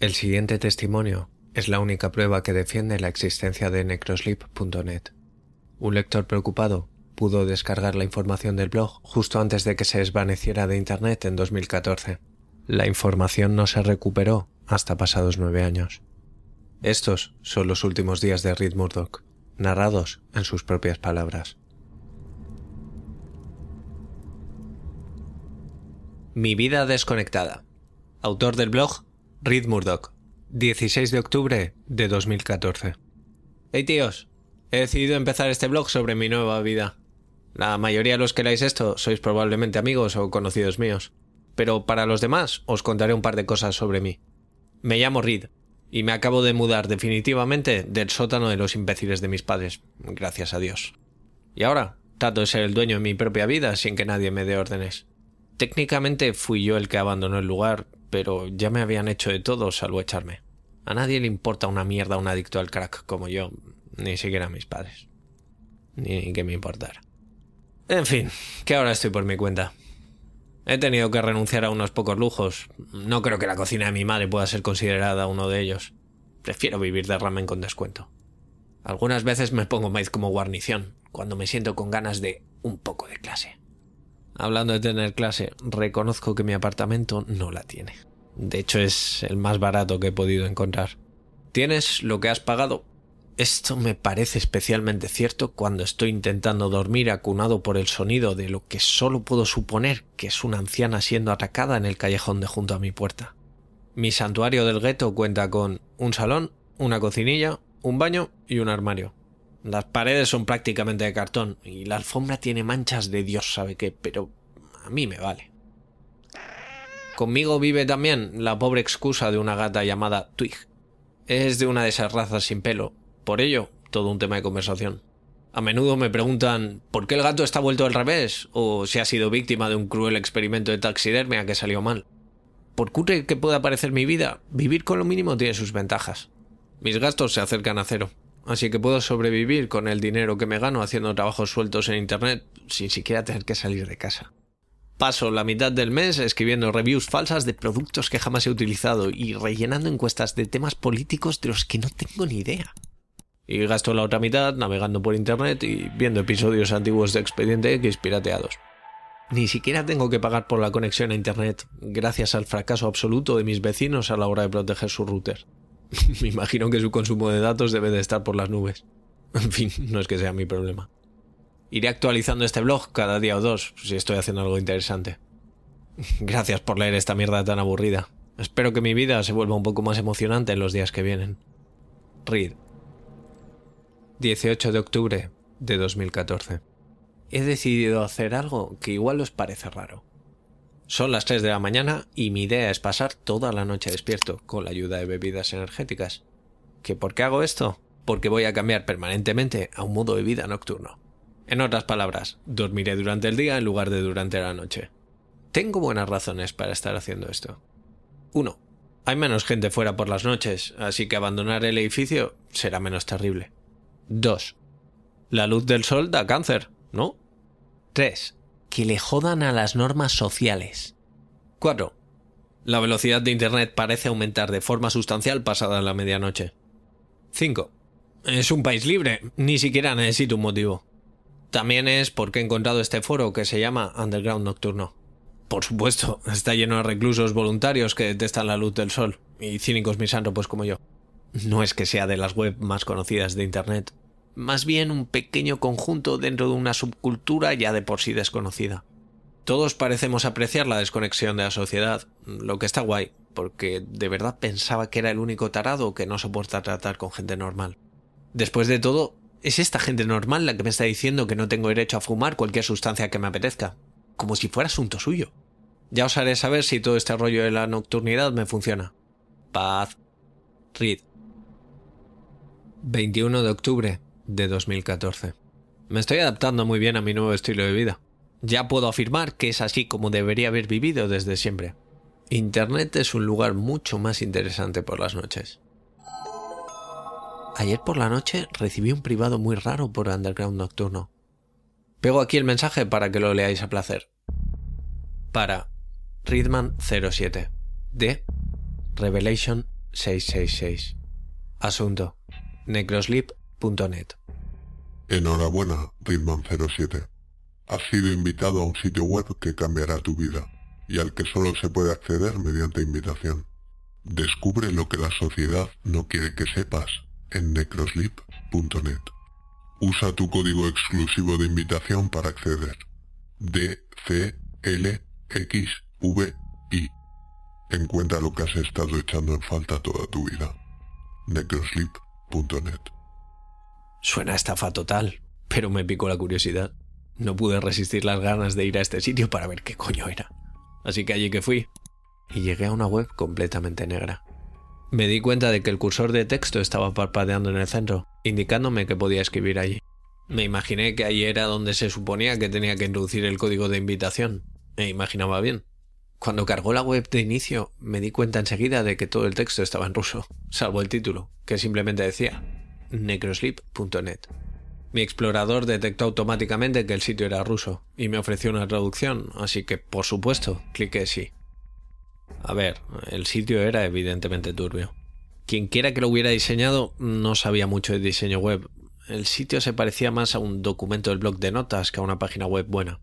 El siguiente testimonio es la única prueba que defiende la existencia de necrosleep.net. Un lector preocupado pudo descargar la información del blog justo antes de que se desvaneciera de Internet en 2014. La información no se recuperó hasta pasados nueve años. Estos son los últimos días de Reed Murdoch, narrados en sus propias palabras. Mi vida desconectada. Autor del blog Reed Murdoch. 16 de octubre de 2014. Hey tíos, he decidido empezar este blog sobre mi nueva vida. La mayoría de los que leáis esto sois probablemente amigos o conocidos míos, pero para los demás os contaré un par de cosas sobre mí. Me llamo Reed y me acabo de mudar definitivamente del sótano de los imbéciles de mis padres, gracias a Dios. Y ahora trato de ser el dueño de mi propia vida sin que nadie me dé órdenes. Técnicamente fui yo el que abandonó el lugar, pero ya me habían hecho de todo salvo echarme. A nadie le importa una mierda un adicto al crack como yo, ni siquiera a mis padres. Ni que me importara. En fin, que ahora estoy por mi cuenta. He tenido que renunciar a unos pocos lujos. No creo que la cocina de mi madre pueda ser considerada uno de ellos. Prefiero vivir de ramen con descuento. Algunas veces me pongo maíz como guarnición, cuando me siento con ganas de un poco de clase. Hablando de tener clase, reconozco que mi apartamento no la tiene. De hecho, es el más barato que he podido encontrar. Tienes lo que has pagado. Esto me parece especialmente cierto cuando estoy intentando dormir acunado por el sonido de lo que solo puedo suponer que es una anciana siendo atacada en el callejón de junto a mi puerta. Mi santuario del gueto cuenta con un salón, una cocinilla, un baño y un armario. Las paredes son prácticamente de cartón y la alfombra tiene manchas de Dios sabe qué, pero a mí me vale. Conmigo vive también la pobre excusa de una gata llamada Twig. Es de una de esas razas sin pelo, por ello, todo un tema de conversación. A menudo me preguntan por qué el gato está vuelto al revés o si ha sido víctima de un cruel experimento de taxidermia que salió mal. Por cutre que pueda parecer mi vida, vivir con lo mínimo tiene sus ventajas. Mis gastos se acercan a cero, así que puedo sobrevivir con el dinero que me gano haciendo trabajos sueltos en Internet sin siquiera tener que salir de casa. Paso la mitad del mes escribiendo reviews falsas de productos que jamás he utilizado y rellenando encuestas de temas políticos de los que no tengo ni idea. Y gasto la otra mitad navegando por Internet y viendo episodios antiguos de Expediente X pirateados. Ni siquiera tengo que pagar por la conexión a Internet, gracias al fracaso absoluto de mis vecinos a la hora de proteger su router. Me imagino que su consumo de datos debe de estar por las nubes. En fin, no es que sea mi problema. Iré actualizando este blog cada día o dos, si estoy haciendo algo interesante. Gracias por leer esta mierda tan aburrida. Espero que mi vida se vuelva un poco más emocionante en los días que vienen. Read. 18 de octubre de 2014. He decidido hacer algo que igual os parece raro. Son las 3 de la mañana y mi idea es pasar toda la noche despierto con la ayuda de bebidas energéticas. ¿Que por qué hago esto? Porque voy a cambiar permanentemente a un modo de vida nocturno. En otras palabras, dormiré durante el día en lugar de durante la noche. Tengo buenas razones para estar haciendo esto. 1. Hay menos gente fuera por las noches, así que abandonar el edificio será menos terrible. 2. La luz del sol da cáncer, ¿no? 3 que le jodan a las normas sociales. 4. La velocidad de Internet parece aumentar de forma sustancial pasada la medianoche. 5. Es un país libre, ni siquiera necesito un motivo. También es porque he encontrado este foro que se llama Underground Nocturno. Por supuesto, está lleno de reclusos voluntarios que detestan la luz del sol, y cínicos misánthropos como yo. No es que sea de las web más conocidas de Internet, más bien un pequeño conjunto dentro de una subcultura ya de por sí desconocida. Todos parecemos apreciar la desconexión de la sociedad, lo que está guay, porque de verdad pensaba que era el único tarado que no soporta tratar con gente normal. Después de todo, es esta gente normal la que me está diciendo que no tengo derecho a fumar cualquier sustancia que me apetezca, como si fuera asunto suyo. Ya os haré saber si todo este rollo de la nocturnidad me funciona. Paz. Reed. 21 de octubre de 2014. Me estoy adaptando muy bien a mi nuevo estilo de vida. Ya puedo afirmar que es así como debería haber vivido desde siempre. Internet es un lugar mucho más interesante por las noches. Ayer por la noche recibí un privado muy raro por Underground Nocturno. Pego aquí el mensaje para que lo leáis a placer. Para Readman07 de Revelation 666. Asunto. Enhorabuena, Ritman07. Has sido invitado a un sitio web que cambiará tu vida y al que solo se puede acceder mediante invitación. Descubre lo que la sociedad no quiere que sepas en necrosleep.net. Usa tu código exclusivo de invitación para acceder. D C. Encuentra lo que has estado echando en falta toda tu vida. necrosleep.net. Suena estafa total, pero me picó la curiosidad. No pude resistir las ganas de ir a este sitio para ver qué coño era. Así que allí que fui. Y llegué a una web completamente negra. Me di cuenta de que el cursor de texto estaba parpadeando en el centro, indicándome que podía escribir allí. Me imaginé que allí era donde se suponía que tenía que introducir el código de invitación. Me imaginaba bien. Cuando cargó la web de inicio, me di cuenta enseguida de que todo el texto estaba en ruso, salvo el título, que simplemente decía necrosleep.net. Mi explorador detectó automáticamente que el sitio era ruso y me ofreció una traducción, así que por supuesto cliqué sí. A ver, el sitio era evidentemente turbio. Quien quiera que lo hubiera diseñado no sabía mucho de diseño web. El sitio se parecía más a un documento del blog de notas que a una página web buena.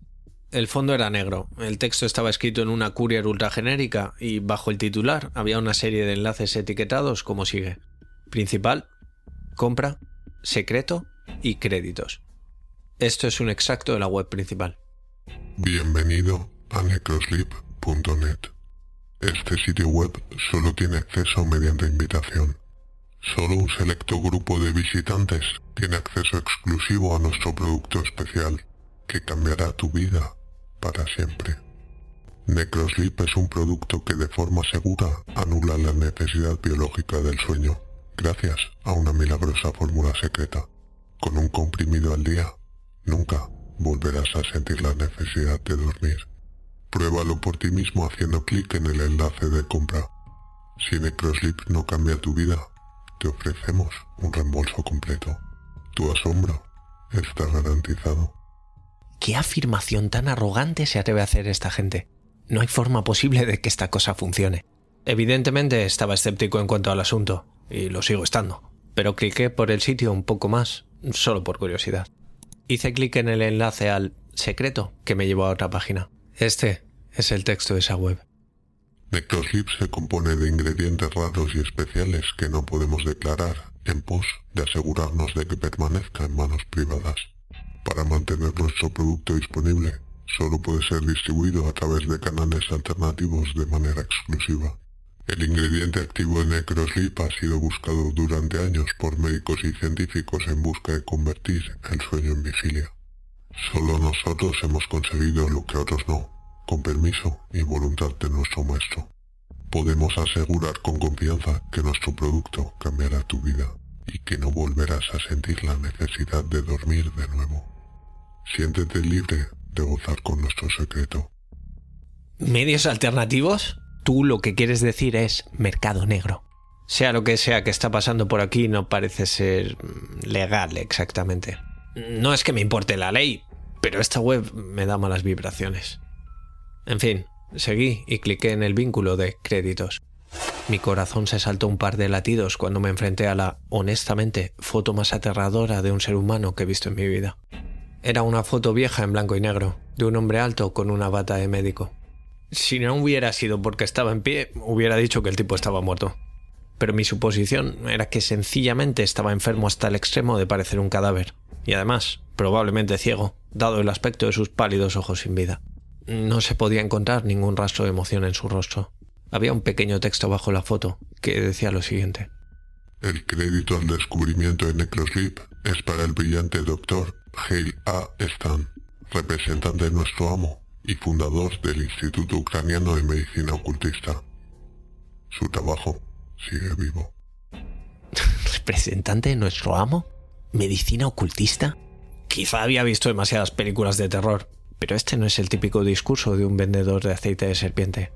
El fondo era negro, el texto estaba escrito en una courier ultra genérica y bajo el titular había una serie de enlaces etiquetados como sigue. Principal, compra, secreto y créditos. Esto es un exacto de la web principal. Bienvenido a necrosleep.net. Este sitio web solo tiene acceso mediante invitación. Solo un selecto grupo de visitantes tiene acceso exclusivo a nuestro producto especial, que cambiará tu vida para siempre. Necrosleep es un producto que de forma segura anula la necesidad biológica del sueño, gracias a una milagrosa fórmula secreta. Con un comprimido al día, nunca volverás a sentir la necesidad de dormir. Pruébalo por ti mismo haciendo clic en el enlace de compra. Si Necrosleep no cambia tu vida, te ofrecemos un reembolso completo. Tu asombro está garantizado. ¿Qué afirmación tan arrogante se atreve a hacer esta gente? No hay forma posible de que esta cosa funcione. Evidentemente estaba escéptico en cuanto al asunto, y lo sigo estando, pero cliqué por el sitio un poco más, solo por curiosidad. Hice clic en el enlace al secreto que me llevó a otra página. Este es el texto de esa web. Necrosleep se compone de ingredientes raros y especiales que no podemos declarar en pos de asegurarnos de que permanezca en manos privadas. Para mantener nuestro producto disponible, solo puede ser distribuido a través de canales alternativos de manera exclusiva. El ingrediente activo de Necrosleep ha sido buscado durante años por médicos y científicos en busca de convertir el sueño en vigilia. Solo nosotros hemos conseguido lo que otros no, con permiso y voluntad de nuestro maestro. Podemos asegurar con confianza que nuestro producto cambiará tu vida y que no volverás a sentir la necesidad de dormir de nuevo. Siéntete libre de gozar con nuestro secreto. ¿Medios alternativos? Tú lo que quieres decir es mercado negro. Sea lo que sea que está pasando por aquí, no parece ser legal exactamente. No es que me importe la ley, pero esta web me da malas vibraciones. En fin, seguí y cliqué en el vínculo de créditos. Mi corazón se saltó un par de latidos cuando me enfrenté a la, honestamente, foto más aterradora de un ser humano que he visto en mi vida. Era una foto vieja en blanco y negro, de un hombre alto con una bata de médico. Si no hubiera sido porque estaba en pie, hubiera dicho que el tipo estaba muerto. Pero mi suposición era que sencillamente estaba enfermo hasta el extremo de parecer un cadáver, y además, probablemente ciego, dado el aspecto de sus pálidos ojos sin vida. No se podía encontrar ningún rastro de emoción en su rostro. Había un pequeño texto bajo la foto que decía lo siguiente. El crédito al descubrimiento de Necrosleep es para el brillante doctor Hale A. Stan, representante de nuestro amo y fundador del Instituto Ucraniano de Medicina Ocultista. Su trabajo sigue vivo. ¿Representante de nuestro amo? ¿Medicina ocultista? Quizá había visto demasiadas películas de terror, pero este no es el típico discurso de un vendedor de aceite de serpiente.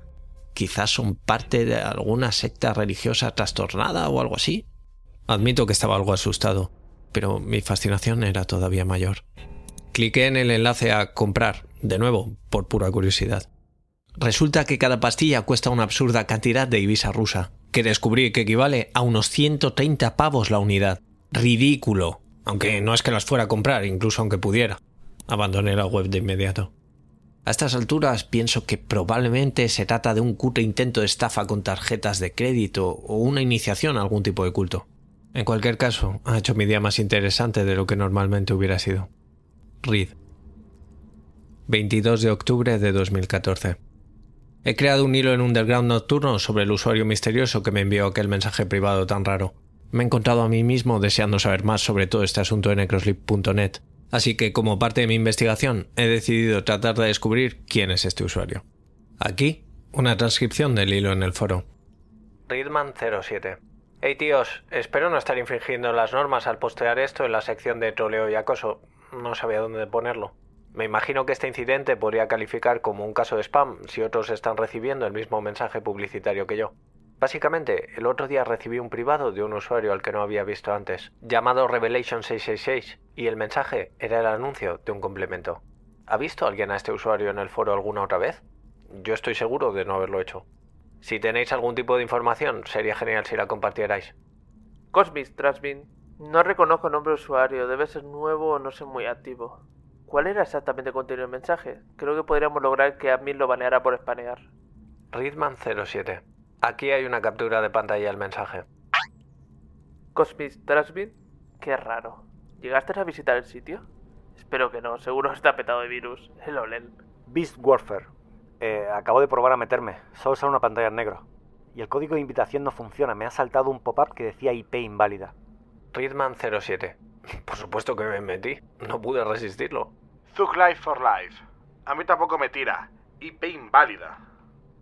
Quizás son parte de alguna secta religiosa trastornada o algo así. Admito que estaba algo asustado, pero mi fascinación era todavía mayor. Cliqué en el enlace a comprar, de nuevo, por pura curiosidad. Resulta que cada pastilla cuesta una absurda cantidad de Ibisa rusa, que descubrí que equivale a unos 130 pavos la unidad. Ridículo. Aunque no es que las fuera a comprar, incluso aunque pudiera. Abandoné la web de inmediato. A estas alturas pienso que probablemente se trata de un cutre intento de estafa con tarjetas de crédito o una iniciación a algún tipo de culto. En cualquier caso, ha hecho mi día más interesante de lo que normalmente hubiera sido. Reed. 22 de octubre de 2014. He creado un hilo en Underground nocturno sobre el usuario misterioso que me envió aquel mensaje privado tan raro. Me he encontrado a mí mismo deseando saber más sobre todo este asunto en necroslip.net, así que como parte de mi investigación he decidido tratar de descubrir quién es este usuario. Aquí, una transcripción del hilo en el foro. Readman07. Hey tíos, espero no estar infringiendo las normas al postear esto en la sección de troleo y acoso. No sabía dónde ponerlo. Me imagino que este incidente podría calificar como un caso de spam si otros están recibiendo el mismo mensaje publicitario que yo. Básicamente, el otro día recibí un privado de un usuario al que no había visto antes, llamado Revelation666, y el mensaje era el anuncio de un complemento. ¿Ha visto alguien a este usuario en el foro alguna otra vez? Yo estoy seguro de no haberlo hecho. Si tenéis algún tipo de información, sería genial si la compartierais. Cosmis Trasmin. No reconozco nombre de usuario, debe ser nuevo o no sé muy activo. ¿Cuál era exactamente el contenido del mensaje? Creo que podríamos lograr que admin lo baneara por espanear. Readman07. Aquí hay una captura de pantalla del mensaje. Cosmis Trasmin. Qué raro. ¿Llegaste a visitar el sitio? Espero que no, seguro está petado de virus. El OLEL. Beast Warfare. Eh, acabo de probar a meterme. Solo sale una pantalla en negro. Y el código de invitación no funciona. Me ha saltado un pop-up que decía IP inválida. Readman07. Por supuesto que me metí. No pude resistirlo. Zug Life for Life. A mí tampoco me tira. IP inválida.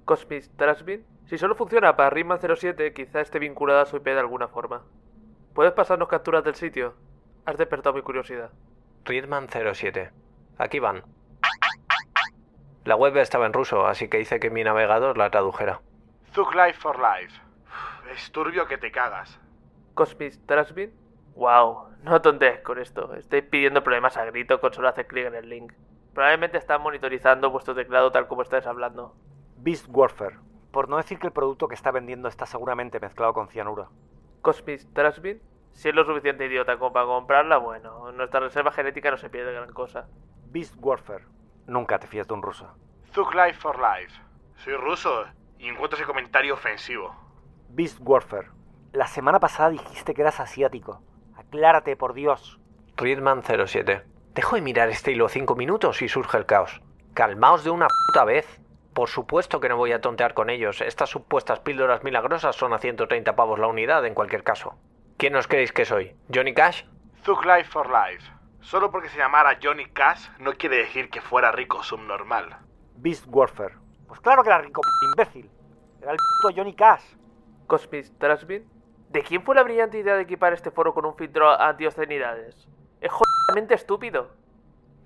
Cosmis Trasmin. Si solo funciona para Readman 07, quizá esté vinculada a su IP de alguna forma. ¿Puedes pasarnos capturas del sitio? Has despertado mi curiosidad. Readman07. Aquí van. La web estaba en ruso, así que hice que mi navegador la tradujera. Zug Life for Life. Es turbio que te cagas. Cosmis Trasmin. Wow, no tontees con esto. Estoy pidiendo problemas a grito con solo hacer clic en el link. Probablemente están monitorizando vuestro teclado tal como estáis hablando. Beast Warfare. Por no decir que el producto que está vendiendo está seguramente mezclado con cianuro. Cosmis Trasmin. Si es lo suficiente idiota como para comprarla, bueno, nuestra reserva genética no se pierde gran cosa. Beast Warfare. Nunca te fíes de un ruso. Zug Life for Life. Soy ruso y encuentro ese comentario ofensivo. Beast Warfare. La semana pasada dijiste que eras asiático. Aclárate, por Dios. Readman07. Dejo de mirar este hilo cinco minutos y surge el caos. Calmaos de una puta vez. Por supuesto que no voy a tontear con ellos. Estas supuestas píldoras milagrosas son a 130 pavos la unidad en cualquier caso. ¿Quién os creéis que soy? ¿Johnny Cash? Zug Life for Life. Solo porque se llamara Johnny Cash no quiere decir que fuera rico subnormal. Beast Warfare. Pues claro que era rico, imbécil. Era el puto Johnny Cash. Cosmis Trasmin. ¿De quién fue la brillante idea de equipar este foro con un filtro anti-obscenidades? Es jodidamente estúpido.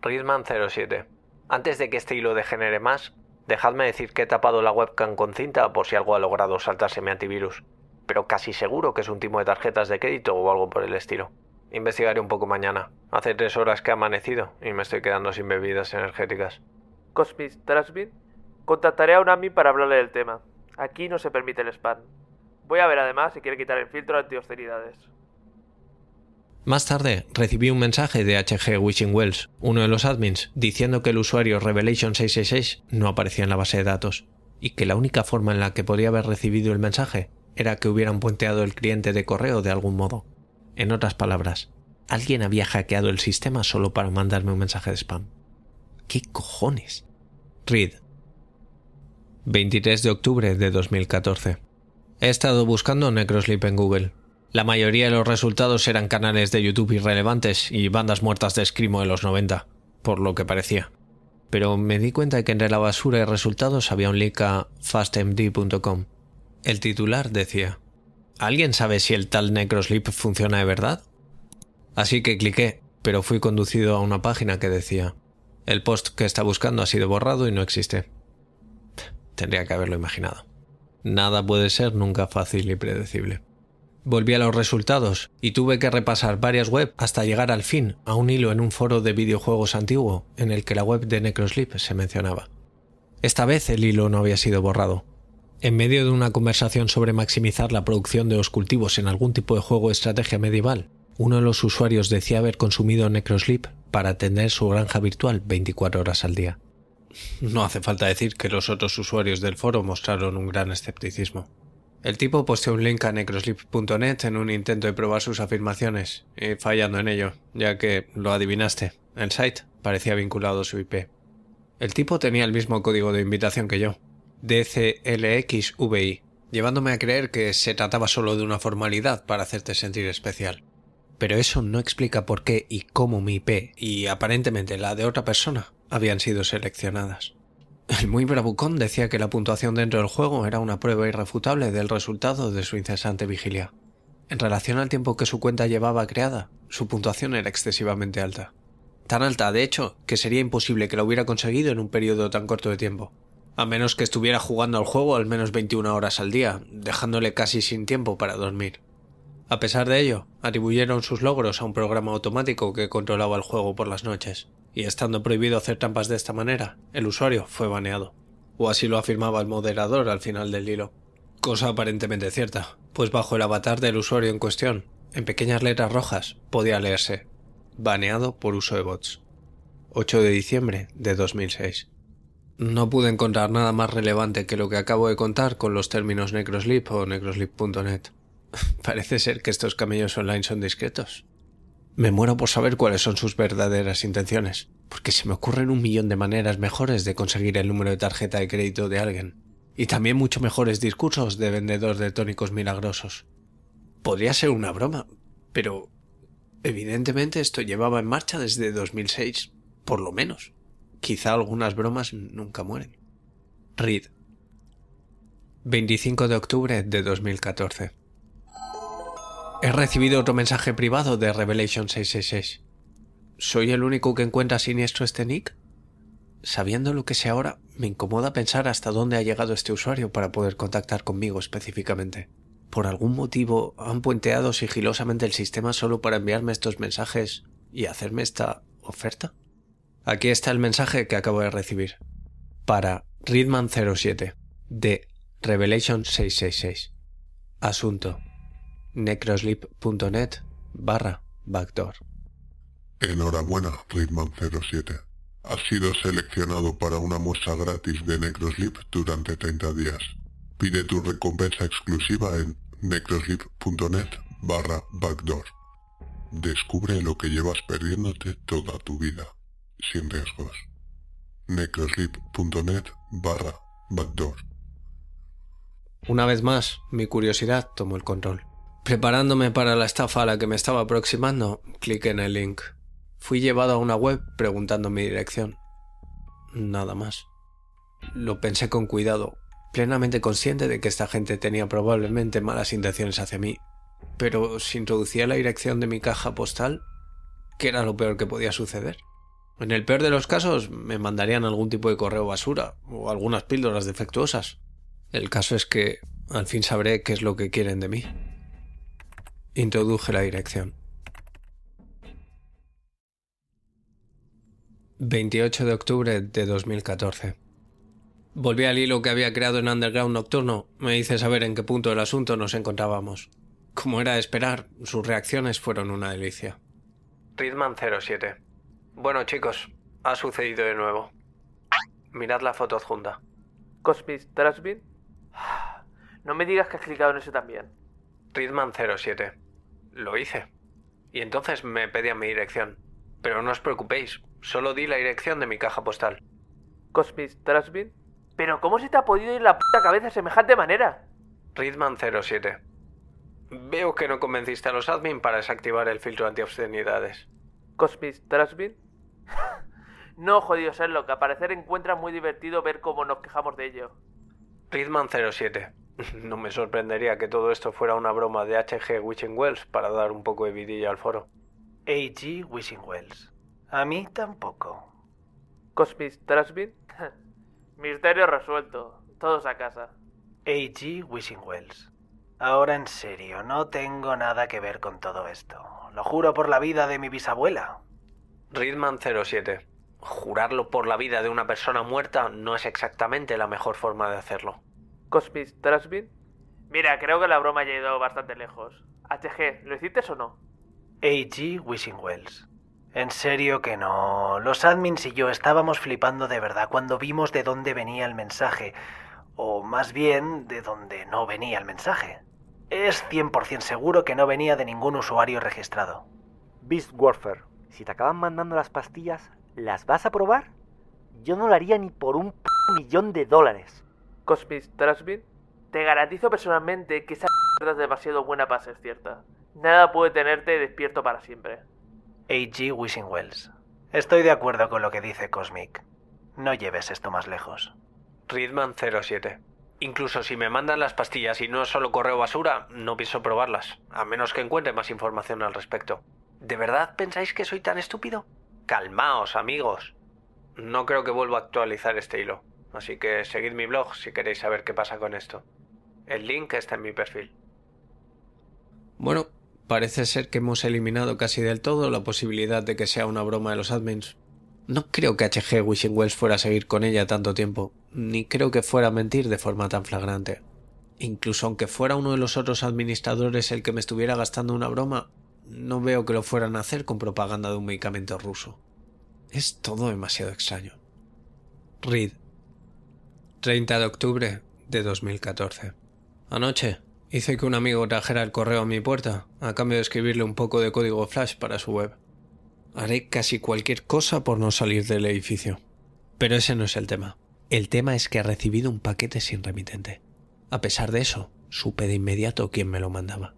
Readman07. Antes de que este hilo degenere más, dejadme decir que he tapado la webcam con cinta por si algo ha logrado saltarse mi antivirus. Pero casi seguro que es un timo de tarjetas de crédito o algo por el estilo. Investigaré un poco mañana. Hace tres horas que ha amanecido y me estoy quedando sin bebidas energéticas. Cosmis Trasmin. Contactaré a un admin para hablarle del tema. Aquí no se permite el spam. Voy a ver además si quiere quitar el filtro anti-obscenidades. Más tarde recibí un mensaje de HG Wishing Wells, uno de los admins, diciendo que el usuario Revelation666 no aparecía en la base de datos y que la única forma en la que podía haber recibido el mensaje era que hubieran puenteado el cliente de correo de algún modo. En otras palabras, alguien había hackeado el sistema solo para mandarme un mensaje de spam. ¿Qué cojones? Read. 23 de octubre de 2014. He estado buscando Necrosleep en Google. La mayoría de los resultados eran canales de YouTube irrelevantes y bandas muertas de escrimo de los 90, por lo que parecía. Pero me di cuenta de que entre la basura de resultados había un link a fastmd.com. El titular decía: ¿Alguien sabe si el tal Necrosleep funciona de verdad? Así que cliqué, pero fui conducido a una página que decía: El post que está buscando ha sido borrado y no existe. Tendría que haberlo imaginado. Nada puede ser nunca fácil y predecible. Volví a los resultados y tuve que repasar varias web hasta llegar al fin a un hilo en un foro de videojuegos antiguo en el que la web de Necrosleep se mencionaba. Esta vez el hilo no había sido borrado. En medio de una conversación sobre maximizar la producción de los cultivos en algún tipo de juego de estrategia medieval, uno de los usuarios decía haber consumido Necrosleep para atender su granja virtual 24 horas al día. No hace falta decir que los otros usuarios del foro mostraron un gran escepticismo. El tipo posteó un link a necrosleep.net en un intento de probar sus afirmaciones, y fallando en ello, ya que, lo adivinaste, el site parecía vinculado a su IP. El tipo tenía el mismo código de invitación que yo, DCLXVI, llevándome a creer que se trataba solo de una formalidad para hacerte sentir especial. Pero eso no explica por qué y cómo mi IP y aparentemente la de otra persona habían sido seleccionadas. El muy bravucón decía que la puntuación dentro del juego era una prueba irrefutable del resultado de su incesante vigilia. En relación al tiempo que su cuenta llevaba creada, su puntuación era excesivamente alta. Tan alta, de hecho, que sería imposible que la hubiera conseguido en un periodo tan corto de tiempo. A menos que estuviera jugando al juego al menos 21 horas al día, dejándole casi sin tiempo para dormir. A pesar de ello, atribuyeron sus logros a un programa automático que controlaba el juego por las noches, y estando prohibido hacer trampas de esta manera, el usuario fue baneado. O así lo afirmaba el moderador al final del hilo. Cosa aparentemente cierta, pues bajo el avatar del usuario en cuestión, en pequeñas letras rojas, podía leerse baneado por uso de bots. 8 de diciembre de 2006. No pude encontrar nada más relevante que lo que acabo de contar con los términos Necrosleep o necrosleep.net. Parece ser que estos camellos online son discretos. Me muero por saber cuáles son sus verdaderas intenciones, porque se me ocurren un millón de maneras mejores de conseguir el número de tarjeta de crédito de alguien, y también mucho mejores discursos de vendedor de tónicos milagrosos. Podría ser una broma, pero evidentemente esto llevaba en marcha desde 2006, por lo menos. Quizá algunas bromas nunca mueren. Reed. 25 de octubre de 2014. He recibido otro mensaje privado de Revelation 666. ¿Soy el único que encuentra siniestro este nick? Sabiendo lo que sé ahora, me incomoda pensar hasta dónde ha llegado este usuario para poder contactar conmigo específicamente. ¿Por algún motivo han puenteado sigilosamente el sistema solo para enviarme estos mensajes y hacerme esta oferta? Aquí está el mensaje que acabo de recibir. Para Readman07 de Revelation 666. Asunto. necrosleep.net barra backdoor. Enhorabuena, Readman07. Has sido seleccionado para una muestra gratis de Necrosleep durante 30 días. Pide tu recompensa exclusiva en necrosleep.net barra backdoor. Descubre lo que llevas perdiéndote toda tu vida sin riesgos. necrosleep.net barra backdoor. Una vez más, mi curiosidad tomó el control. Preparándome para la estafa a la que me estaba aproximando, cliqué en el link. Fui llevado a una web preguntando mi dirección. Nada más. Lo pensé con cuidado, plenamente consciente de que esta gente tenía probablemente malas intenciones hacia mí. Pero si introducía la dirección de mi caja postal, ¿qué era lo peor que podía suceder? En el peor de los casos me mandarían algún tipo de correo basura o algunas píldoras defectuosas. El caso es que al fin sabré qué es lo que quieren de mí. Introduje la dirección. 28 de octubre de 2014. Volví al hilo que había creado en Underground Nocturno. Me hice saber en qué punto del asunto nos encontrábamos. Como era de esperar, sus reacciones fueron una delicia. Ridman 07. Bueno, chicos, ha sucedido de nuevo. Mirad la foto adjunta. Cosmic Trashbin. No me digas que has clicado en eso también. Ridman 07. Lo hice. Y entonces me pedían mi dirección. Pero no os preocupéis, solo di la dirección de mi caja postal. Cosmic Trashbin. Pero ¿cómo se te ha podido ir la puta cabeza de semejante manera? Ridman 07. Veo que no convenciste a los admin para desactivar el filtro antiobscenidades. Cosmic Trashbin. no, jodido Sherlock, a parecer encuentra muy divertido ver cómo nos quejamos de ello. Ridman 07. No me sorprendería que todo esto fuera una broma de HG Wishing Wells para dar un poco de vidilla al foro. AG Wishing Wells. A mí tampoco. Cosmic Trashbin. Misterio resuelto. Todos a casa. AG Wishing Wells. Ahora en serio, no tengo nada que ver con todo esto. Lo juro por la vida de mi bisabuela. Ridman 07. Jurarlo por la vida de una persona muerta no es exactamente la mejor forma de hacerlo. Cosmic Trashbin. Mira, creo que la broma ya ha ido bastante lejos. HG, ¿lo hiciste o no? A.G. Wishing Wells. En serio que no. Los admins y yo estábamos flipando de verdad cuando vimos de dónde venía el mensaje. O más bien, de dónde no venía el mensaje. Es 100% seguro que no venía de ningún usuario registrado. Beast Warfare, si te acaban mandando las pastillas, ¿las vas a probar? Yo no lo haría ni por un p millón de dólares. Cosmic Trashbin. Te garantizo personalmente que esa mierda es demasiado buena para ser cierta. Nada puede tenerte despierto para siempre. A.G. Wishing Wells. Estoy de acuerdo con lo que dice Cosmic. No lleves esto más lejos. Ridman 07. Incluso si me mandan las pastillas y no es solo correo basura, no pienso probarlas, a menos que encuentre más información al respecto. ¿De verdad pensáis que soy tan estúpido? Calmaos, amigos. No creo que vuelva a actualizar este hilo, así que seguid mi blog si queréis saber qué pasa con esto. El link está en mi perfil. Bueno, parece ser que hemos eliminado casi del todo la posibilidad de que sea una broma de los admins. No creo que HG Wishing Wells fuera a seguir con ella tanto tiempo, ni creo que fuera a mentir de forma tan flagrante. Incluso aunque fuera uno de los otros administradores el que me estuviera gastando una broma, no veo que lo fueran a hacer con propaganda de un medicamento ruso. Es todo demasiado extraño. Reed. 30 de octubre de 2014. Anoche hice que un amigo trajera el correo a mi puerta a cambio de escribirle un poco de código flash para su web. Haré casi cualquier cosa por no salir del edificio. Pero ese no es el tema. El tema es que he recibido un paquete sin remitente. A pesar de eso, supe de inmediato quién me lo mandaba.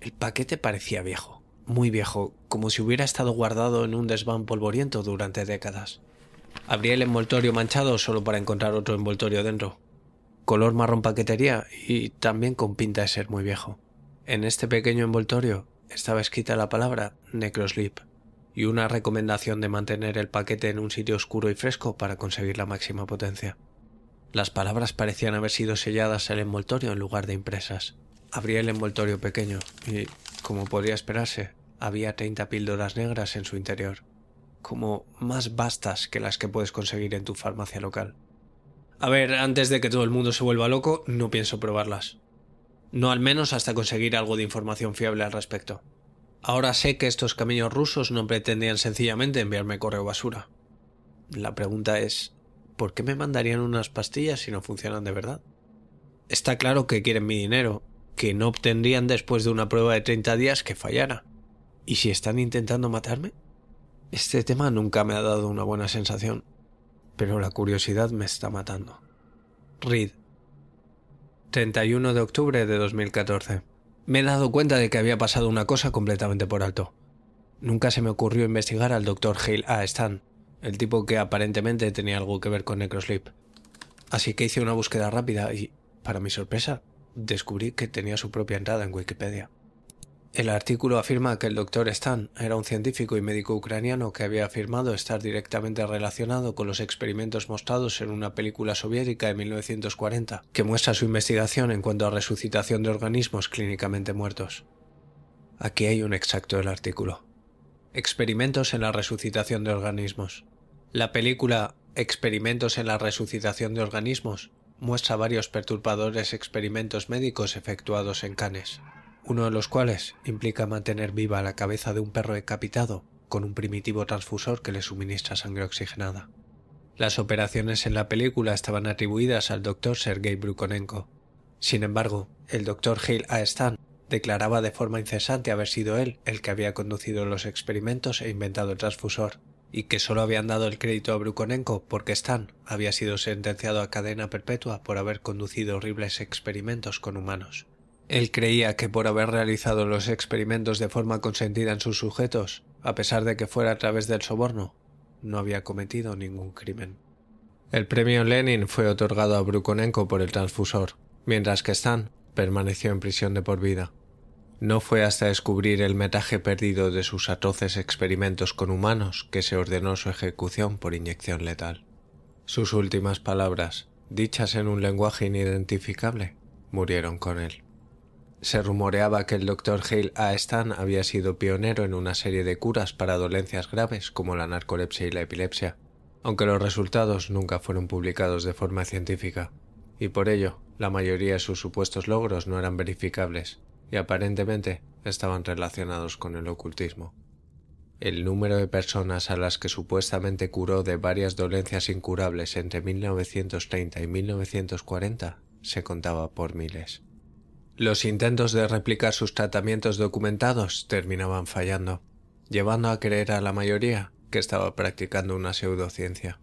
El paquete parecía viejo, muy viejo, como si hubiera estado guardado en un desván polvoriento durante décadas. Abrí el envoltorio manchado solo para encontrar otro envoltorio dentro. Color marrón paquetería y también con pinta de ser muy viejo. En este pequeño envoltorio estaba escrita la palabra Necrosleep y una recomendación de mantener el paquete en un sitio oscuro y fresco para conseguir la máxima potencia. Las palabras parecían haber sido selladas en el envoltorio en lugar de impresas. Abrí el envoltorio pequeño y, como podría esperarse, había treinta píldoras negras en su interior, como más vastas que las que puedes conseguir en tu farmacia local. A ver, antes de que todo el mundo se vuelva loco, no pienso probarlas. No al menos hasta conseguir algo de información fiable al respecto. Ahora sé que estos caminos rusos no pretendían sencillamente enviarme correo basura. La pregunta es, ¿por qué me mandarían unas pastillas si no funcionan de verdad? Está claro que quieren mi dinero, que no obtendrían después de una prueba de 30 días que fallara. ¿Y si están intentando matarme? Este tema nunca me ha dado una buena sensación, pero la curiosidad me está matando. Reed. 31 de octubre de 2014 me he dado cuenta de que había pasado una cosa completamente por alto. Nunca se me ocurrió investigar al Dr. Hale A. Stan, el tipo que aparentemente tenía algo que ver con Necrosleep. Así que hice una búsqueda rápida y, para mi sorpresa, descubrí que tenía su propia entrada en Wikipedia. El artículo afirma que el Dr. Stan era un científico y médico ucraniano que había afirmado estar directamente relacionado con los experimentos mostrados en una película soviética de 1940, que muestra su investigación en cuanto a resucitación de organismos clínicamente muertos. Aquí hay un extracto del artículo. Experimentos en la resucitación de organismos. La película Experimentos en la resucitación de organismos muestra varios perturbadores experimentos médicos efectuados en canes uno de los cuales implica mantener viva la cabeza de un perro decapitado con un primitivo transfusor que le suministra sangre oxigenada. Las operaciones en la película estaban atribuidas al doctor Sergei Brukonenko. Sin embargo, el doctor Hale A. Stan declaraba de forma incesante haber sido él el que había conducido los experimentos e inventado el transfusor, y que solo habían dado el crédito a Brukonenko porque Stan había sido sentenciado a cadena perpetua por haber conducido horribles experimentos con humanos. Él creía que por haber realizado los experimentos de forma consentida en sus sujetos, a pesar de que fuera a través del soborno, no había cometido ningún crimen. El premio Lenin fue otorgado a Brukonenko por el transfusor, mientras que Stan permaneció en prisión de por vida. No fue hasta descubrir el metaje perdido de sus atroces experimentos con humanos que se ordenó su ejecución por inyección letal. Sus últimas palabras, dichas en un lenguaje inidentificable, murieron con él. Se rumoreaba que el Dr. Hale A. Stan había sido pionero en una serie de curas para dolencias graves como la narcolepsia y la epilepsia, aunque los resultados nunca fueron publicados de forma científica, y por ello La mayoría de sus supuestos logros no eran verificables y aparentemente estaban relacionados con el ocultismo. El número de personas a las que supuestamente curó de varias dolencias incurables entre 1930 y 1940 se contaba por miles. Los intentos de replicar sus tratamientos documentados terminaban fallando, llevando a creer a la mayoría que estaba practicando una pseudociencia.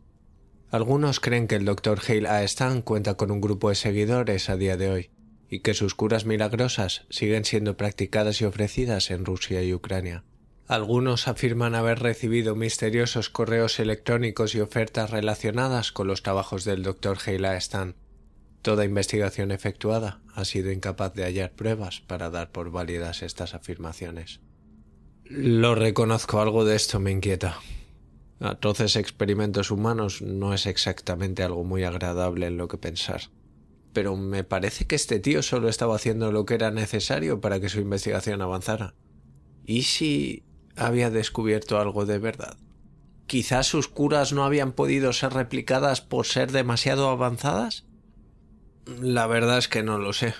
Algunos creen que el Dr. Hale A. Cuenta con un grupo de seguidores a día de hoy y que sus curas milagrosas siguen siendo practicadas y ofrecidas en Rusia y Ucrania. Algunos afirman haber recibido misteriosos correos electrónicos y ofertas relacionadas con los trabajos del Dr. Hale A. Toda investigación efectuada ha sido incapaz de hallar pruebas para dar por válidas estas afirmaciones. Lo reconozco, algo de esto me inquieta. Atroces experimentos humanos no es exactamente algo muy agradable en lo que pensar. Pero me parece que este tío solo estaba haciendo lo que era necesario para que su investigación avanzara. ¿Y si había descubierto algo de verdad? Quizás sus curas no habían podido ser replicadas por ser demasiado avanzadas. La verdad es que no lo sé.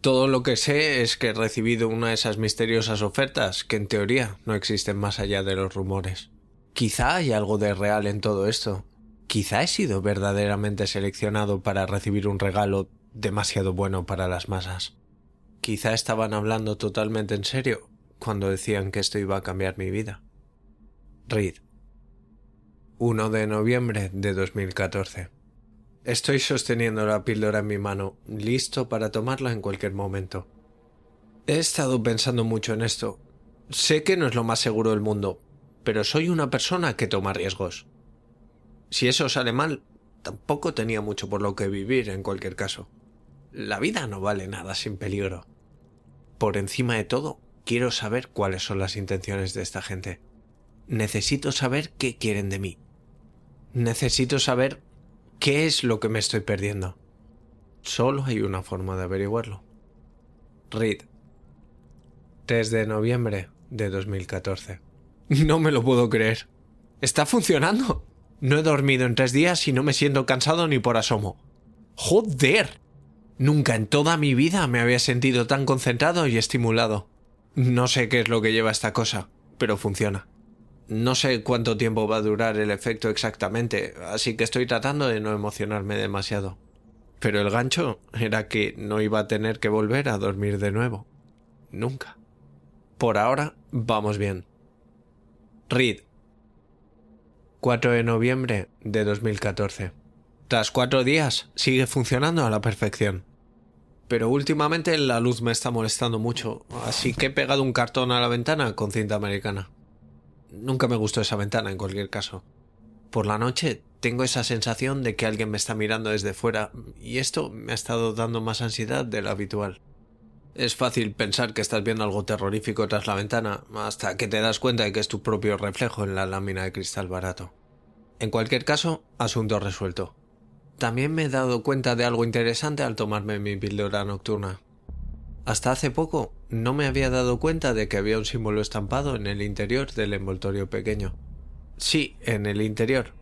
Todo lo que sé es que he recibido una de esas misteriosas ofertas que en teoría no existen más allá de los rumores. Quizá hay algo de real en todo esto. Quizá he sido verdaderamente seleccionado para recibir un regalo demasiado bueno para las masas. Quizá estaban hablando totalmente en serio cuando decían que esto iba a cambiar mi vida. Reed. 1 de noviembre de 2014. Estoy sosteniendo la píldora en mi mano, listo para tomarla en cualquier momento. He estado pensando mucho en esto. Sé que no es lo más seguro del mundo, pero soy una persona que toma riesgos. Si eso sale mal, tampoco tenía mucho por lo que vivir en cualquier caso. La vida no vale nada sin peligro. Por encima de todo, quiero saber cuáles son las intenciones de esta gente. Necesito saber qué quieren de mí. Necesito saber ¿Qué es lo que me estoy perdiendo? Solo hay una forma de averiguarlo. Reed. 3 de noviembre de 2014. No me lo puedo creer. Está funcionando. No he dormido en tres días y no me siento cansado ni por asomo. ¡Joder! Nunca en toda mi vida me había sentido tan concentrado y estimulado. No sé qué es lo que lleva esta cosa, pero funciona. No sé cuánto tiempo va a durar el efecto exactamente, así que estoy tratando de no emocionarme demasiado. Pero el gancho era que no iba a tener que volver a dormir de nuevo. Nunca. Por ahora, vamos bien. Reed. 4 de noviembre de 2014. Tras cuatro días, sigue funcionando a la perfección. Pero últimamente la luz me está molestando mucho, así que he pegado un cartón a la ventana con cinta americana. Nunca me gustó esa ventana en cualquier caso. Por la noche tengo esa sensación de que alguien me está mirando desde fuera y esto me ha estado dando más ansiedad de lo habitual. Es fácil pensar que estás viendo algo terrorífico tras la ventana hasta que te das cuenta de que es tu propio reflejo en la lámina de cristal barato. En cualquier caso, asunto resuelto. También me he dado cuenta de algo interesante al tomarme mi píldora nocturna. Hasta hace poco no me había dado cuenta de que había un símbolo estampado en el interior del envoltorio pequeño. Sí, en el interior.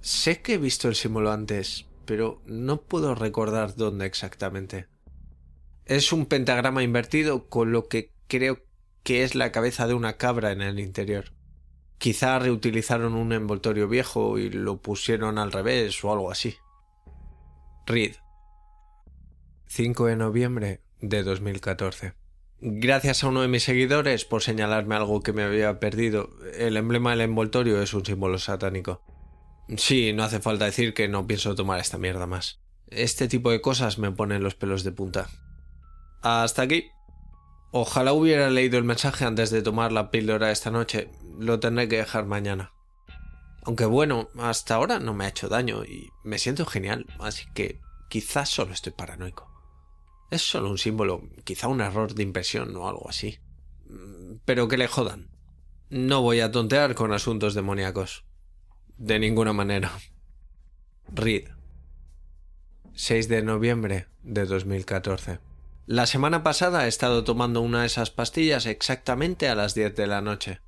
Sé que he visto el símbolo antes, pero no puedo recordar dónde exactamente. Es un pentagrama invertido con lo que creo que es la cabeza de una cabra en el interior. Quizá reutilizaron un envoltorio viejo y lo pusieron al revés o algo así. Reed. 5 de noviembre de 2014. Gracias a uno de mis seguidores por señalarme algo que me había perdido. El emblema del envoltorio es un símbolo satánico. Sí, no hace falta decir que no pienso tomar esta mierda más. Este tipo de cosas me ponen los pelos de punta. Hasta aquí. Ojalá hubiera leído el mensaje antes de tomar la píldora esta noche. Lo tendré que dejar mañana. Aunque bueno, hasta ahora no me ha hecho daño y me siento genial, así que quizás solo estoy paranoico. Es solo un símbolo, quizá un error de impresión o algo así. Mm, pero que le jodan. No voy a tontear con asuntos demoníacos. De ninguna manera. Reed. 6 de noviembre de 2014. La semana pasada he estado tomando una de esas pastillas exactamente a las 10 de la noche.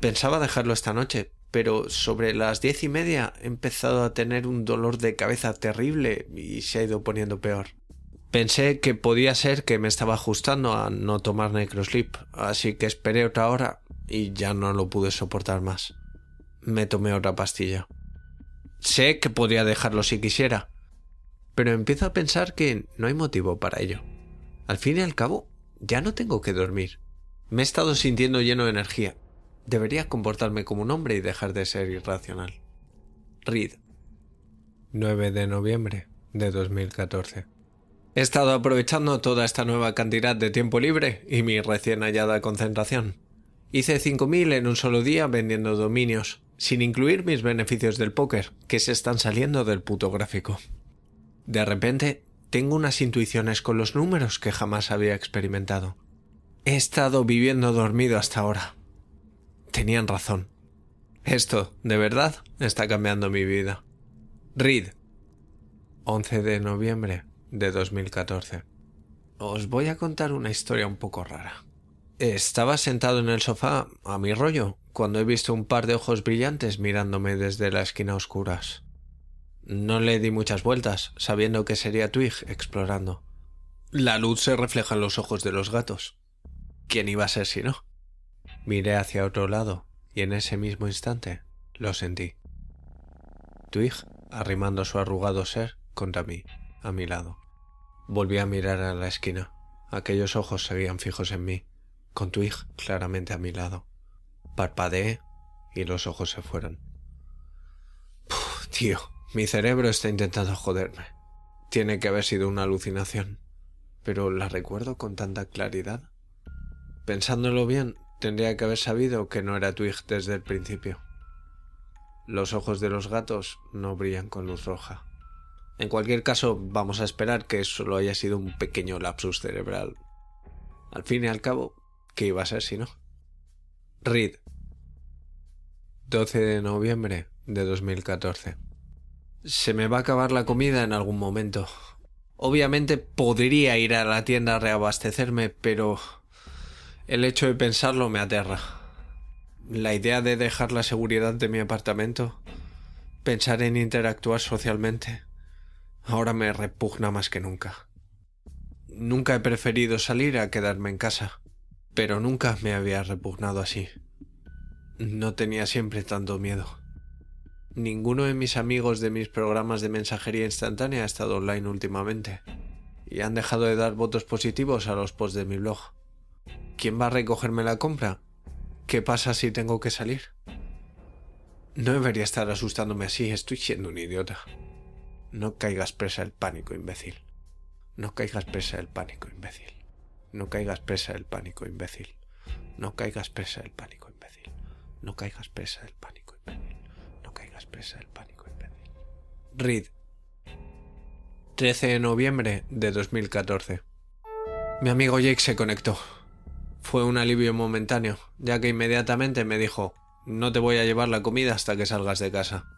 Pensaba dejarlo esta noche, pero sobre las diez y media he empezado a tener un dolor de cabeza terrible y se ha ido poniendo peor Pensé que podía ser que me estaba ajustando a no tomar Necrosleep, así que esperé otra hora y ya no lo pude soportar más. Me tomé otra pastilla. Sé que podría dejarlo si quisiera, pero empiezo a pensar que no hay motivo para ello. Al fin y al cabo, ya no tengo que dormir. Me he estado sintiendo lleno de energía. Debería comportarme como un hombre y dejar de ser irracional. Reed. 9 de noviembre de 2014. He estado aprovechando toda esta nueva cantidad de tiempo libre y mi recién hallada concentración. Hice 5.000 en un solo día vendiendo dominios, sin incluir mis beneficios del póker, que se están saliendo del puto gráfico. De repente, tengo unas intuiciones con los números que jamás había experimentado. He estado viviendo dormido hasta ahora. Tenían razón. Esto, de verdad, está cambiando mi vida. Reed. 11 de noviembre de 2014. Os voy a contar una historia un poco rara. Estaba sentado en el sofá, a mi rollo, cuando he visto un par de ojos brillantes mirándome desde la esquina oscuras. No le di muchas vueltas, sabiendo que sería Twig explorando. La luz se refleja en los ojos de los gatos. ¿Quién iba a ser si no? Miré hacia otro lado, y en ese mismo instante lo sentí. Twig arrimando su arrugado ser contra mí, a mi lado. Volví a mirar a la esquina. Aquellos ojos seguían fijos en mí, con Twig claramente a mi lado. Parpadeé y los ojos se fueron. tío, mi cerebro está intentando joderme. Tiene que haber sido una alucinación. Pero la recuerdo con tanta claridad. Pensándolo bien, tendría que haber sabido que no era Twig desde el principio. Los ojos de los gatos no brillan con luz roja. En cualquier caso, vamos a esperar que solo haya sido un pequeño lapsus cerebral. Al fin y al cabo, ¿qué iba a ser si no? Reed. 12 de noviembre de 2014. Se me va a acabar la comida en algún momento. Obviamente podría ir a la tienda a reabastecerme, pero el hecho de pensarlo me aterra. La idea de dejar la seguridad de mi apartamento, pensar en interactuar socialmente, ahora me repugna más que nunca. Nunca he preferido salir a quedarme en casa, pero nunca me había repugnado así. No tenía siempre tanto miedo. Ninguno de mis amigos de mis programas de mensajería instantánea ha estado online últimamente, y han dejado de dar votos positivos a los posts de mi blog. ¿Quién va a recogerme la compra? ¿Qué pasa si tengo que salir? No debería estar asustándome así, estoy siendo un idiota. No caigas presa del pánico, imbécil. No caigas presa del pánico, imbécil. No caigas presa del pánico, imbécil. No caigas presa del pánico, imbécil. No caigas presa del pánico, imbécil. No caigas presa del pánico, imbécil. Reed. 13 de noviembre de 2014. Mi amigo Jake se conectó. Fue un alivio momentáneo, ya que inmediatamente me dijo, no te voy a llevar la comida hasta que salgas de casa.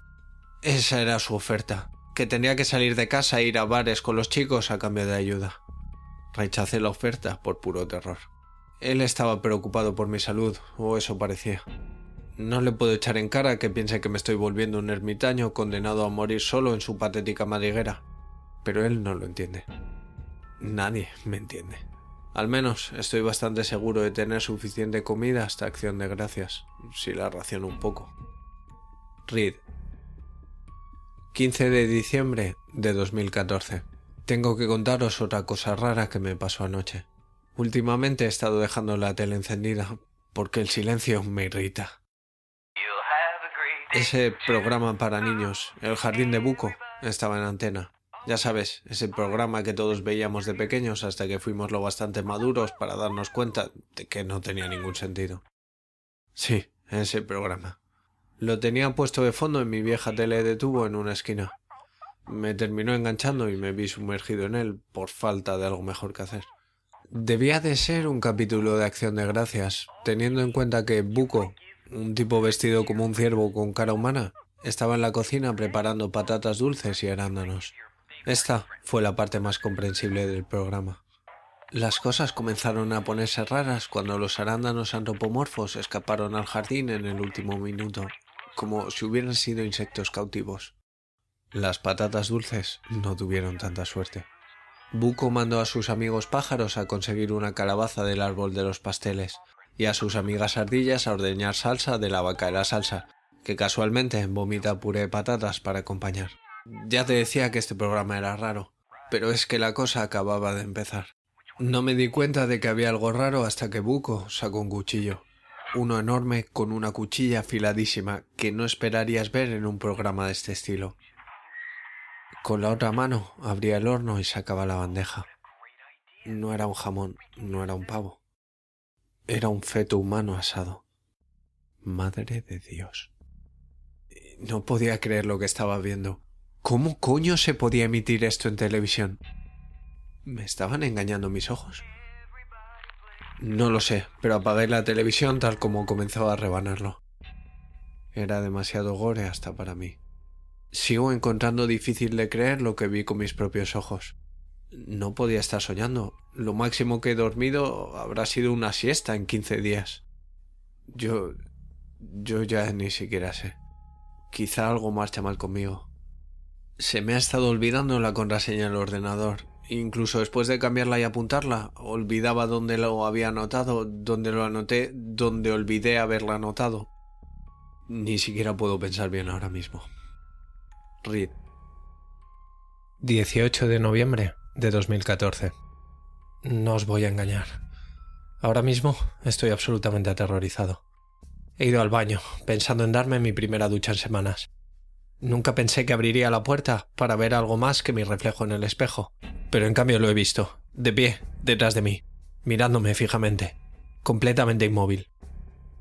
Esa era su oferta, que tendría que salir de casa e ir a bares con los chicos a cambio de ayuda. Rechacé la oferta por puro terror. Él estaba preocupado por mi salud, o eso parecía. No le puedo echar en cara que piense que me estoy volviendo un ermitaño condenado a morir solo en su patética madriguera, pero él no lo entiende. Nadie me entiende. Al menos estoy bastante seguro de tener suficiente comida hasta acción de gracias, si la raciono un poco. Reed, 15 de diciembre de 2014. Tengo que contaros otra cosa rara que me pasó anoche. Últimamente he estado dejando la tele encendida porque el silencio me irrita. Ese programa para niños, El Jardín de Buco, estaba en antena. Ya sabes, ese programa que todos veíamos de pequeños hasta que fuimos lo bastante maduros para darnos cuenta de que no tenía ningún sentido. Sí, ese programa. Lo tenía puesto de fondo en mi vieja tele de tubo en una esquina. Me terminó enganchando y me vi sumergido en él por falta de algo mejor que hacer. Debía de ser un capítulo de acción de gracias, teniendo en cuenta que Buco, un tipo vestido como un ciervo con cara humana, estaba en la cocina preparando patatas dulces y arándanos. Esta fue la parte más comprensible del programa. Las cosas comenzaron a ponerse raras cuando los arándanos antropomorfos escaparon al jardín en el último minuto como si hubieran sido insectos cautivos. Las patatas dulces no tuvieron tanta suerte. Buco mandó a sus amigos pájaros a conseguir una calabaza del árbol de los pasteles y a sus amigas ardillas a ordeñar salsa de la vaca de la salsa, que casualmente vomita puré de patatas para acompañar. Ya te decía que este programa era raro, pero es que la cosa acababa de empezar. No me di cuenta de que había algo raro hasta que Buco sacó un cuchillo. Uno enorme con una cuchilla afiladísima que no esperarías ver en un programa de este estilo. Con la otra mano abría el horno y sacaba la bandeja. No era un jamón, no era un pavo. Era un feto humano asado. Madre de Dios. No podía creer lo que estaba viendo. ¿Cómo coño se podía emitir esto en televisión? ¿Me estaban engañando mis ojos? No lo sé, pero apagué la televisión tal como comenzaba a rebanarlo. Era demasiado gore hasta para mí. Sigo encontrando difícil de creer lo que vi con mis propios ojos. No podía estar soñando. Lo máximo que he dormido habrá sido una siesta en quince días. Yo... yo ya ni siquiera sé. Quizá algo marcha mal conmigo. Se me ha estado olvidando la contraseña del ordenador. Incluso después de cambiarla y apuntarla, olvidaba dónde lo había anotado, dónde lo anoté, dónde olvidé haberla anotado. Ni siquiera puedo pensar bien ahora mismo. Reed. 18 de noviembre de 2014. No os voy a engañar. Ahora mismo estoy absolutamente aterrorizado. He ido al baño, pensando en darme mi primera ducha en semanas. Nunca pensé que abriría la puerta para ver algo más que mi reflejo en el espejo, pero en cambio lo he visto, de pie, detrás de mí, mirándome fijamente, completamente inmóvil.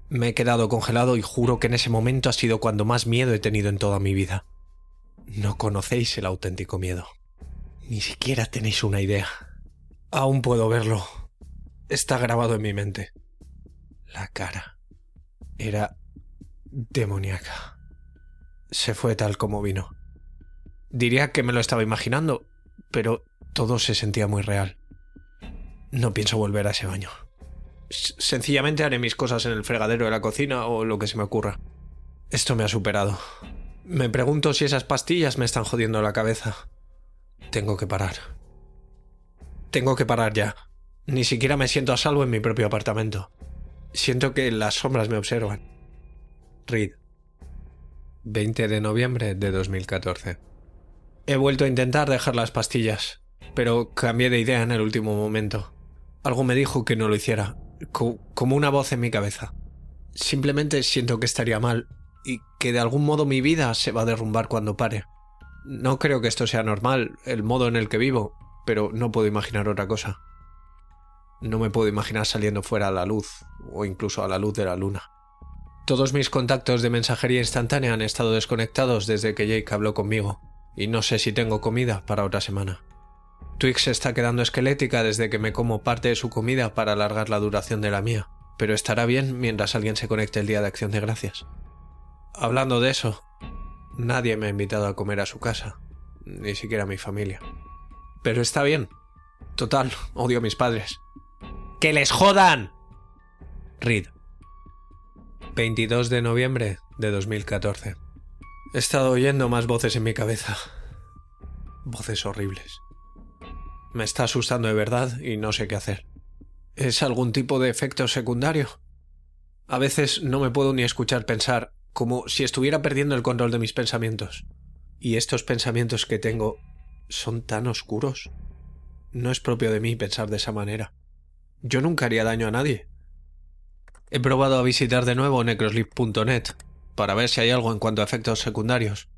Me he quedado congelado y juro que en ese momento ha sido cuando más miedo he tenido en toda mi vida. No conocéis el auténtico miedo. Ni siquiera tenéis una idea. Aún puedo verlo. Está grabado en mi mente. La cara. Era demoníaca. Se fue tal como vino. Diría que me lo estaba imaginando, pero todo se sentía muy real. No pienso volver a ese baño. sencillamente haré mis cosas en el fregadero de la cocina o lo que se me ocurra. Esto me ha superado. Me pregunto si esas pastillas me están jodiendo la cabeza. Tengo que parar. Tengo que parar ya. Ni siquiera me siento a salvo en mi propio apartamento. Siento que las sombras me observan. Reed. 20 de noviembre de 2014. He vuelto a intentar dejar las pastillas, pero cambié de idea en el último momento. Algo me dijo que no lo hiciera, como una voz en mi cabeza. Simplemente siento que estaría mal y que de algún modo mi vida se va a derrumbar cuando pare. No creo que esto sea normal, el modo en el que vivo, pero no puedo imaginar otra cosa. No me puedo imaginar saliendo fuera a la luz, o incluso a la luz de la luna. Todos mis contactos de mensajería instantánea han estado desconectados desde que Jake habló conmigo, y no sé si tengo comida para otra semana. Twix se está quedando esquelética desde que me como parte de su comida para alargar la duración de la mía, pero estará bien mientras alguien se conecte el día de acción de gracias. Hablando de eso, nadie me ha invitado a comer a su casa, ni siquiera mi familia. Pero está bien. Total, odio a mis padres. ¡Que les jodan! Reed. 22 de noviembre de 2014. He estado oyendo más voces en mi cabeza. Voces horribles. Me está asustando de verdad y no sé qué hacer. ¿Es algún tipo de efecto secundario? A veces no me puedo ni escuchar pensar como si estuviera perdiendo el control de mis pensamientos. Y estos pensamientos que tengo son tan oscuros. No es propio de mí pensar de esa manera. Yo nunca haría daño a nadie. He probado a visitar de nuevo necrosleep.net para ver si hay algo en cuanto a efectos secundarios,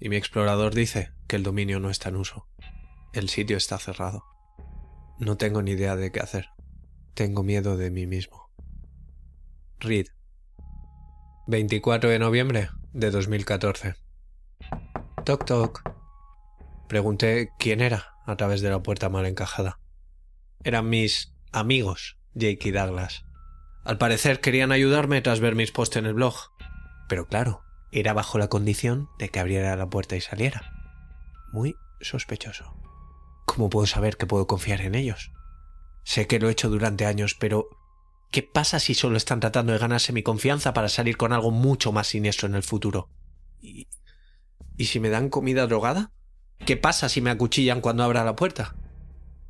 y mi explorador dice que el dominio no está en uso. El sitio está cerrado. No tengo ni idea de qué hacer. Tengo miedo de mí mismo. Reed. 24 de noviembre de 2014. Toc toc. Pregunté quién era a través de la puerta mal encajada. Eran mis amigos, Jake y Douglas. Al parecer querían ayudarme tras ver mis posts en el blog. Pero claro, era bajo la condición de que abriera la puerta y saliera. Muy sospechoso. ¿Cómo puedo saber que puedo confiar en ellos? Sé que lo he hecho durante años, pero ¿Qué pasa si solo están tratando de ganarse mi confianza para salir con algo mucho más siniestro en el futuro? ¿Y, ¿Y si me dan comida drogada? ¿Qué pasa si me acuchillan cuando abra la puerta?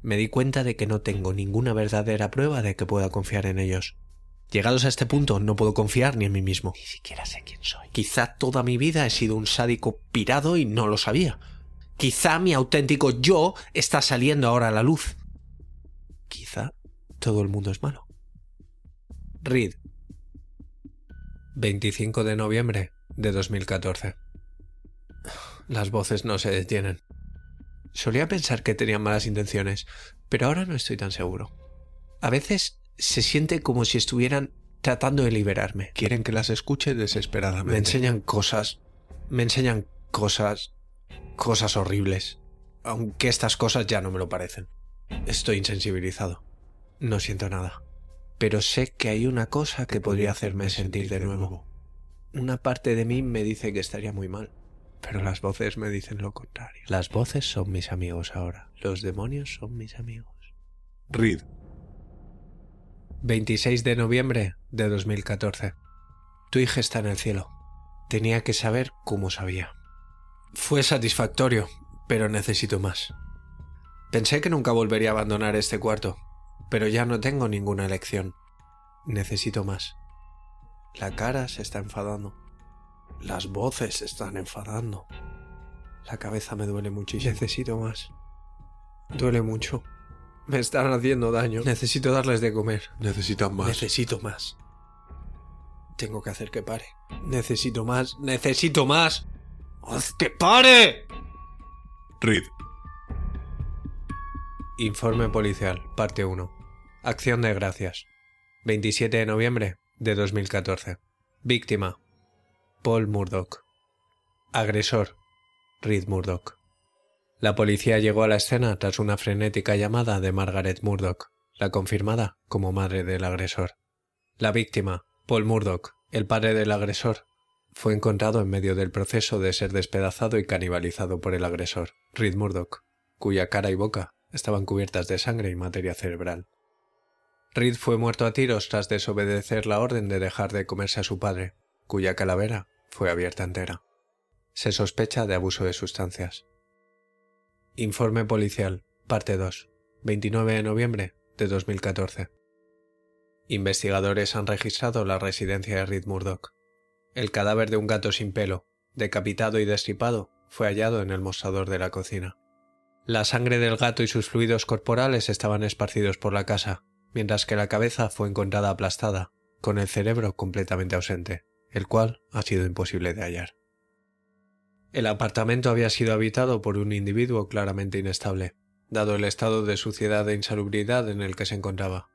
me di cuenta de que no tengo ninguna verdadera prueba de que pueda confiar en ellos. Llegados a este punto, no puedo confiar ni en mí mismo. Ni siquiera sé quién soy. Quizá toda mi vida he sido un sádico pirado y no lo sabía. Quizá mi auténtico yo está saliendo ahora a la luz. Quizá todo el mundo es malo. Reed. 25 de noviembre de 2014. Las voces no se detienen. Solía pensar que tenían malas intenciones, pero ahora no estoy tan seguro. A veces se siente como si estuvieran tratando de liberarme. Quieren que las escuche desesperadamente. Me enseñan cosas. Me enseñan cosas. cosas horribles. Aunque estas cosas ya no me lo parecen. Estoy insensibilizado. No siento nada. Pero sé que hay una cosa que podría hacerme sentir de nuevo. Una parte de mí me dice que estaría muy mal. Pero las voces me dicen lo contrario. Las voces son mis amigos ahora. Los demonios son mis amigos. Reed. 26 de noviembre de 2014. Tu hija está en el cielo. Tenía que saber cómo sabía. Fue satisfactorio, pero necesito más. Pensé que nunca volvería a abandonar este cuarto, pero ya no tengo ninguna elección. Necesito más. La cara se está enfadando. Las voces se están enfadando. La cabeza me duele muchísimo. Necesito más. Duele mucho. Me están haciendo daño. Necesito darles de comer. Necesitan más. Necesito más. Tengo que hacer que pare. Necesito más. Necesito más. ¡Haz que pare! Reed. Informe policial, parte 1. Acción de gracias. 27 de noviembre de 2014. Víctima. Paul Murdoch. Agresor. Reed Murdoch. La policía llegó a la escena tras una frenética llamada de Margaret Murdoch, la confirmada como madre del agresor. La víctima, Paul Murdoch, el padre del agresor, fue encontrado en medio del proceso de ser despedazado y canibalizado por el agresor, Reed Murdoch, cuya cara y boca estaban cubiertas de sangre y materia cerebral. Reed fue muerto a tiros tras desobedecer la orden de dejar de comerse a su padre, cuya calavera fue abierta entera. Se sospecha de abuso de sustancias. Informe policial, parte 2, 29 de noviembre de 2014. Investigadores han registrado la residencia de Reed Murdoch. El cadáver de un gato sin pelo, decapitado y destripado, fue hallado en el mostrador de la cocina. La sangre del gato y sus fluidos corporales estaban esparcidos por la casa, mientras que la cabeza fue encontrada aplastada, con el cerebro completamente ausente, el cual ha sido imposible de hallar. El apartamento había sido habitado por un individuo claramente inestable, dado el estado de suciedad e insalubridad en el que se encontraba.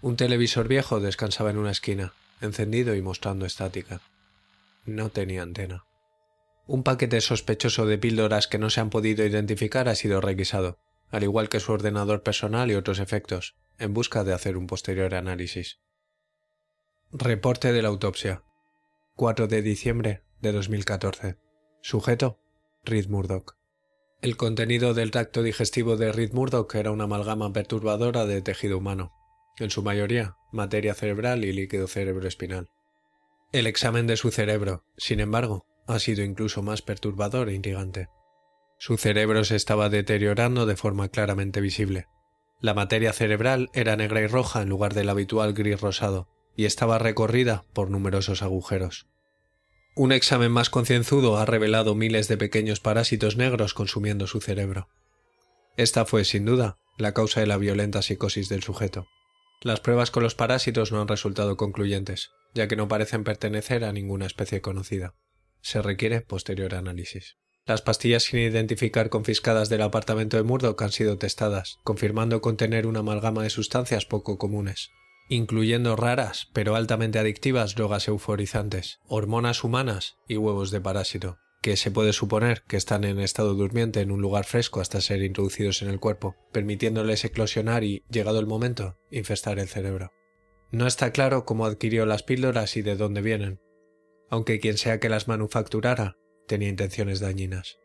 Un televisor viejo descansaba en una esquina, encendido y mostrando estática. No tenía antena. Un paquete sospechoso de píldoras que no se han podido identificar ha sido requisado, al igual que su ordenador personal y otros efectos, en busca de hacer un posterior análisis. Reporte de la autopsia. 4 de diciembre de 2014. Sujeto: Reed Murdoch. El contenido del tracto digestivo de Reed Murdoch era una amalgama perturbadora de tejido humano, en su mayoría materia cerebral y líquido cerebroespinal. El examen de su cerebro, sin embargo, ha sido incluso más perturbador e intrigante. Su cerebro se estaba deteriorando de forma claramente visible. La materia cerebral era negra y roja en lugar del habitual gris rosado, y estaba recorrida por numerosos agujeros. Un examen más concienzudo ha revelado miles de pequeños parásitos negros consumiendo su cerebro. Esta fue, sin duda, la causa de la violenta psicosis del sujeto. Las pruebas con los parásitos no han resultado concluyentes, ya que no parecen pertenecer a ninguna especie conocida. Se requiere posterior análisis. Las pastillas sin identificar confiscadas del apartamento de Murdoch han sido testadas, confirmando contener una amalgama de sustancias poco comunes, incluyendo raras pero altamente adictivas drogas euforizantes, hormonas humanas y huevos de parásito, que se puede suponer que están en estado durmiente en un lugar fresco hasta ser introducidos en el cuerpo, permitiéndoles eclosionar y, llegado el momento, infestar el cerebro. No está claro cómo adquirió las píldoras y de dónde vienen, aunque quien sea que las manufacturara tenía intenciones dañinas.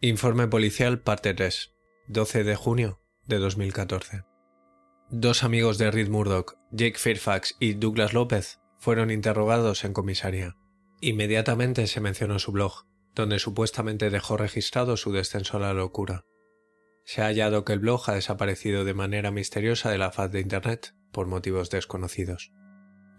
Informe policial parte 3, 12 de junio de 2014. Dos amigos de Reed Murdoch, Jake Fairfax y Douglas López, fueron interrogados en comisaría. Inmediatamente se mencionó su blog, donde supuestamente dejó registrado su descenso a la locura. Se ha hallado que el blog ha desaparecido de manera misteriosa de la faz de Internet por motivos desconocidos.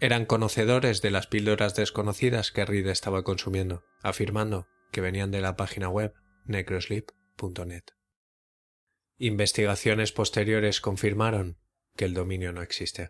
Eran conocedores de las píldoras desconocidas que Reed estaba consumiendo, afirmando que venían de la página web necrosleep.net. Investigaciones posteriores confirmaron que el dominio no existe.